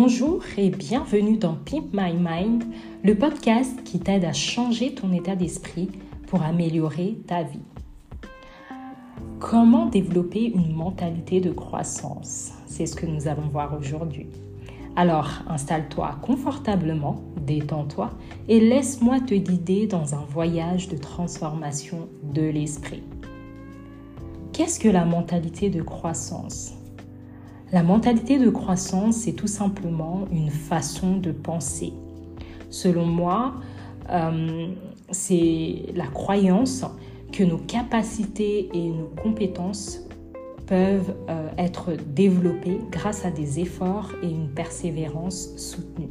Bonjour et bienvenue dans Pimp My Mind, le podcast qui t'aide à changer ton état d'esprit pour améliorer ta vie. Comment développer une mentalité de croissance? C'est ce que nous allons voir aujourd'hui. Alors, installe-toi confortablement, détends-toi et laisse-moi te guider dans un voyage de transformation de l'esprit. Qu'est-ce que la mentalité de croissance? La mentalité de croissance, c'est tout simplement une façon de penser. Selon moi, euh, c'est la croyance que nos capacités et nos compétences peuvent euh, être développées grâce à des efforts et une persévérance soutenue.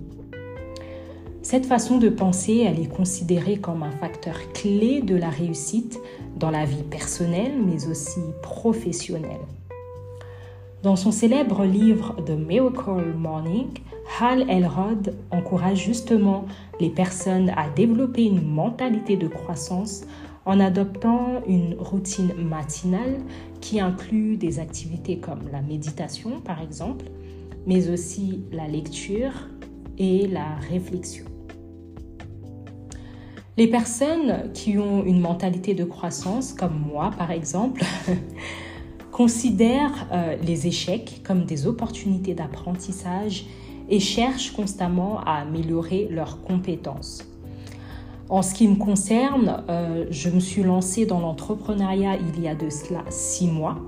Cette façon de penser, elle est considérée comme un facteur clé de la réussite dans la vie personnelle, mais aussi professionnelle. Dans son célèbre livre The Miracle Morning, Hal Elrod encourage justement les personnes à développer une mentalité de croissance en adoptant une routine matinale qui inclut des activités comme la méditation par exemple, mais aussi la lecture et la réflexion. Les personnes qui ont une mentalité de croissance, comme moi par exemple, considèrent euh, les échecs comme des opportunités d'apprentissage et cherchent constamment à améliorer leurs compétences. En ce qui me concerne, euh, je me suis lancée dans l'entrepreneuriat il y a de cela six mois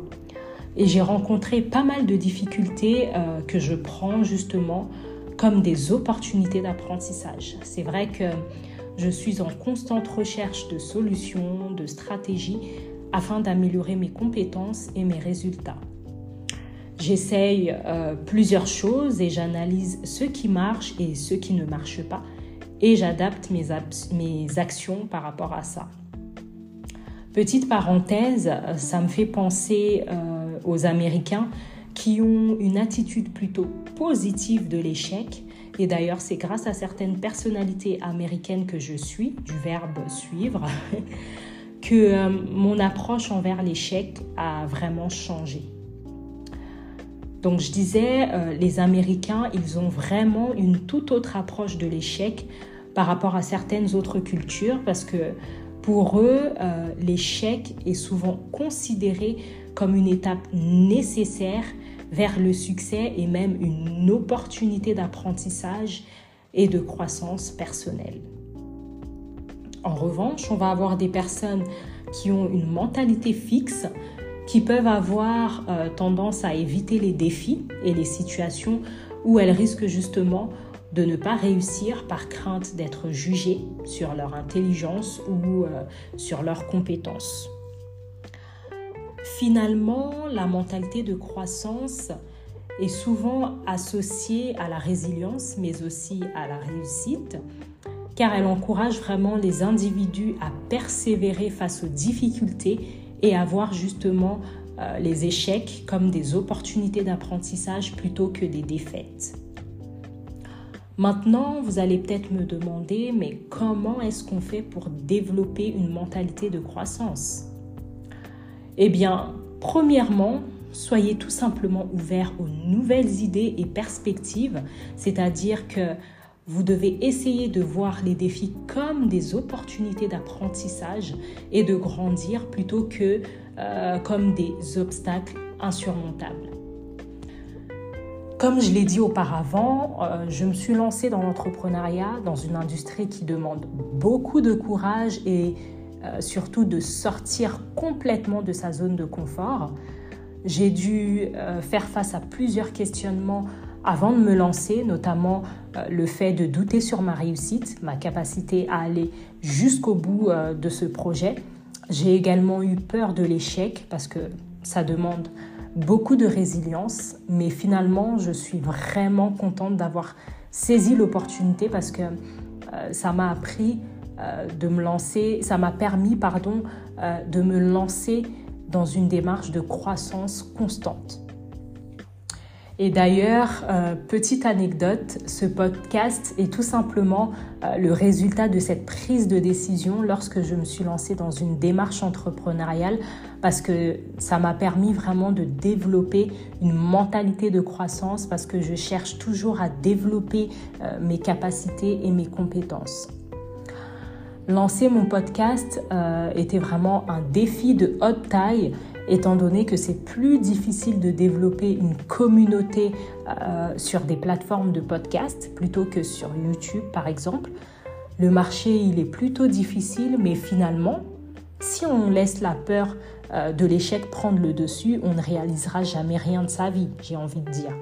et j'ai rencontré pas mal de difficultés euh, que je prends justement comme des opportunités d'apprentissage. C'est vrai que je suis en constante recherche de solutions, de stratégies afin d'améliorer mes compétences et mes résultats. J'essaye euh, plusieurs choses et j'analyse ce qui marche et ce qui ne marche pas et j'adapte mes, mes actions par rapport à ça. Petite parenthèse, ça me fait penser euh, aux Américains qui ont une attitude plutôt positive de l'échec. Et d'ailleurs, c'est grâce à certaines personnalités américaines que je suis, du verbe suivre, que euh, mon approche envers l'échec a vraiment changé. Donc je disais, euh, les Américains, ils ont vraiment une toute autre approche de l'échec par rapport à certaines autres cultures parce que pour eux, euh, l'échec est souvent considéré comme une étape nécessaire vers le succès et même une opportunité d'apprentissage et de croissance personnelle. En revanche, on va avoir des personnes qui ont une mentalité fixe, qui peuvent avoir euh, tendance à éviter les défis et les situations où elles risquent justement de ne pas réussir par crainte d'être jugées sur leur intelligence ou euh, sur leurs compétences. Finalement, la mentalité de croissance est souvent associée à la résilience, mais aussi à la réussite, car elle encourage vraiment les individus à persévérer face aux difficultés et à voir justement euh, les échecs comme des opportunités d'apprentissage plutôt que des défaites. Maintenant, vous allez peut-être me demander, mais comment est-ce qu'on fait pour développer une mentalité de croissance? Eh bien, premièrement, soyez tout simplement ouvert aux nouvelles idées et perspectives, c'est-à-dire que vous devez essayer de voir les défis comme des opportunités d'apprentissage et de grandir plutôt que euh, comme des obstacles insurmontables. Comme je l'ai dit auparavant, euh, je me suis lancée dans l'entrepreneuriat, dans une industrie qui demande beaucoup de courage et euh, surtout de sortir complètement de sa zone de confort. J'ai dû faire face à plusieurs questionnements avant de me lancer, notamment le fait de douter sur ma réussite, ma capacité à aller jusqu'au bout de ce projet. J'ai également eu peur de l'échec parce que ça demande beaucoup de résilience, mais finalement, je suis vraiment contente d'avoir saisi l'opportunité parce que euh, ça m'a appris euh, de me lancer, ça m'a permis, pardon, euh, de me lancer dans une démarche de croissance constante. Et d'ailleurs, euh, petite anecdote, ce podcast est tout simplement euh, le résultat de cette prise de décision lorsque je me suis lancée dans une démarche entrepreneuriale parce que ça m'a permis vraiment de développer une mentalité de croissance parce que je cherche toujours à développer euh, mes capacités et mes compétences. Lancer mon podcast était vraiment un défi de haute taille étant donné que c'est plus difficile de développer une communauté euh, sur des plateformes de podcast plutôt que sur YouTube par exemple. Le marché, il est plutôt difficile, mais finalement, si on laisse la peur euh, de l'échec prendre le dessus, on ne réalisera jamais rien de sa vie, j'ai envie de dire.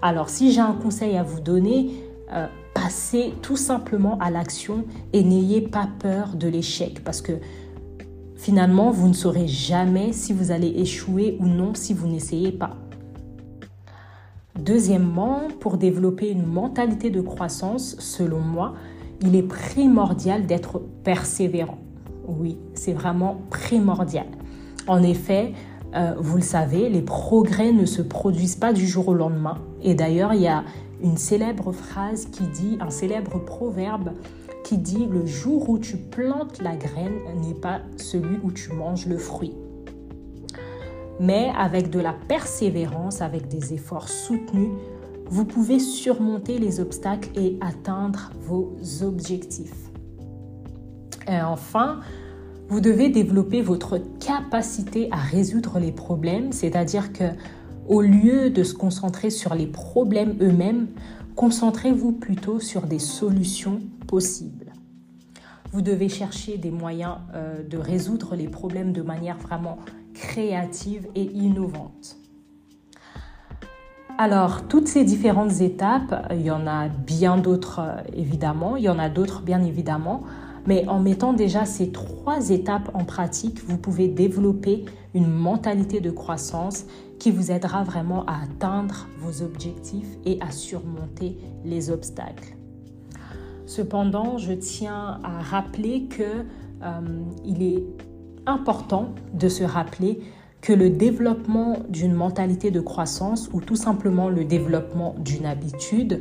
Alors, si j'ai un conseil à vous donner, euh, passez tout simplement à l'action et n'ayez pas peur de l'échec parce que Finalement, vous ne saurez jamais si vous allez échouer ou non si vous n'essayez pas. Deuxièmement, pour développer une mentalité de croissance, selon moi, il est primordial d'être persévérant. Oui, c'est vraiment primordial. En effet, euh, vous le savez, les progrès ne se produisent pas du jour au lendemain. Et d'ailleurs, il y a une célèbre phrase qui dit, un célèbre proverbe dit le jour où tu plantes la graine n'est pas celui où tu manges le fruit. Mais avec de la persévérance, avec des efforts soutenus, vous pouvez surmonter les obstacles et atteindre vos objectifs. Et enfin, vous devez développer votre capacité à résoudre les problèmes, c'est-à-dire que au lieu de se concentrer sur les problèmes eux-mêmes, concentrez-vous plutôt sur des solutions possibles. Vous devez chercher des moyens euh, de résoudre les problèmes de manière vraiment créative et innovante. Alors, toutes ces différentes étapes, il y en a bien d'autres euh, évidemment, il y en a d'autres bien évidemment, mais en mettant déjà ces trois étapes en pratique, vous pouvez développer une mentalité de croissance qui vous aidera vraiment à atteindre vos objectifs et à surmonter les obstacles. Cependant, je tiens à rappeler que euh, il est important de se rappeler que le développement d'une mentalité de croissance ou tout simplement le développement d'une habitude,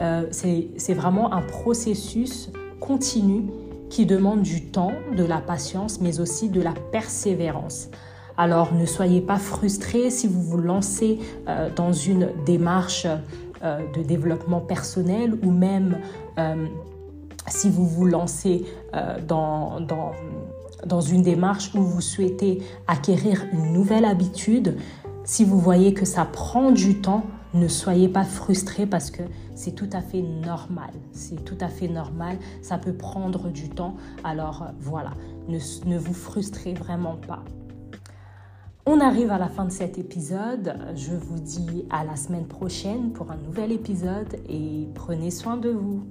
euh, c'est vraiment un processus continu qui demande du temps, de la patience, mais aussi de la persévérance. Alors ne soyez pas frustrés si vous vous lancez euh, dans une démarche euh, de développement personnel ou même euh, si vous vous lancez dans, dans, dans une démarche où vous souhaitez acquérir une nouvelle habitude, si vous voyez que ça prend du temps, ne soyez pas frustrés parce que c'est tout à fait normal. C'est tout à fait normal. Ça peut prendre du temps. Alors voilà, ne, ne vous frustrez vraiment pas. On arrive à la fin de cet épisode. Je vous dis à la semaine prochaine pour un nouvel épisode et prenez soin de vous.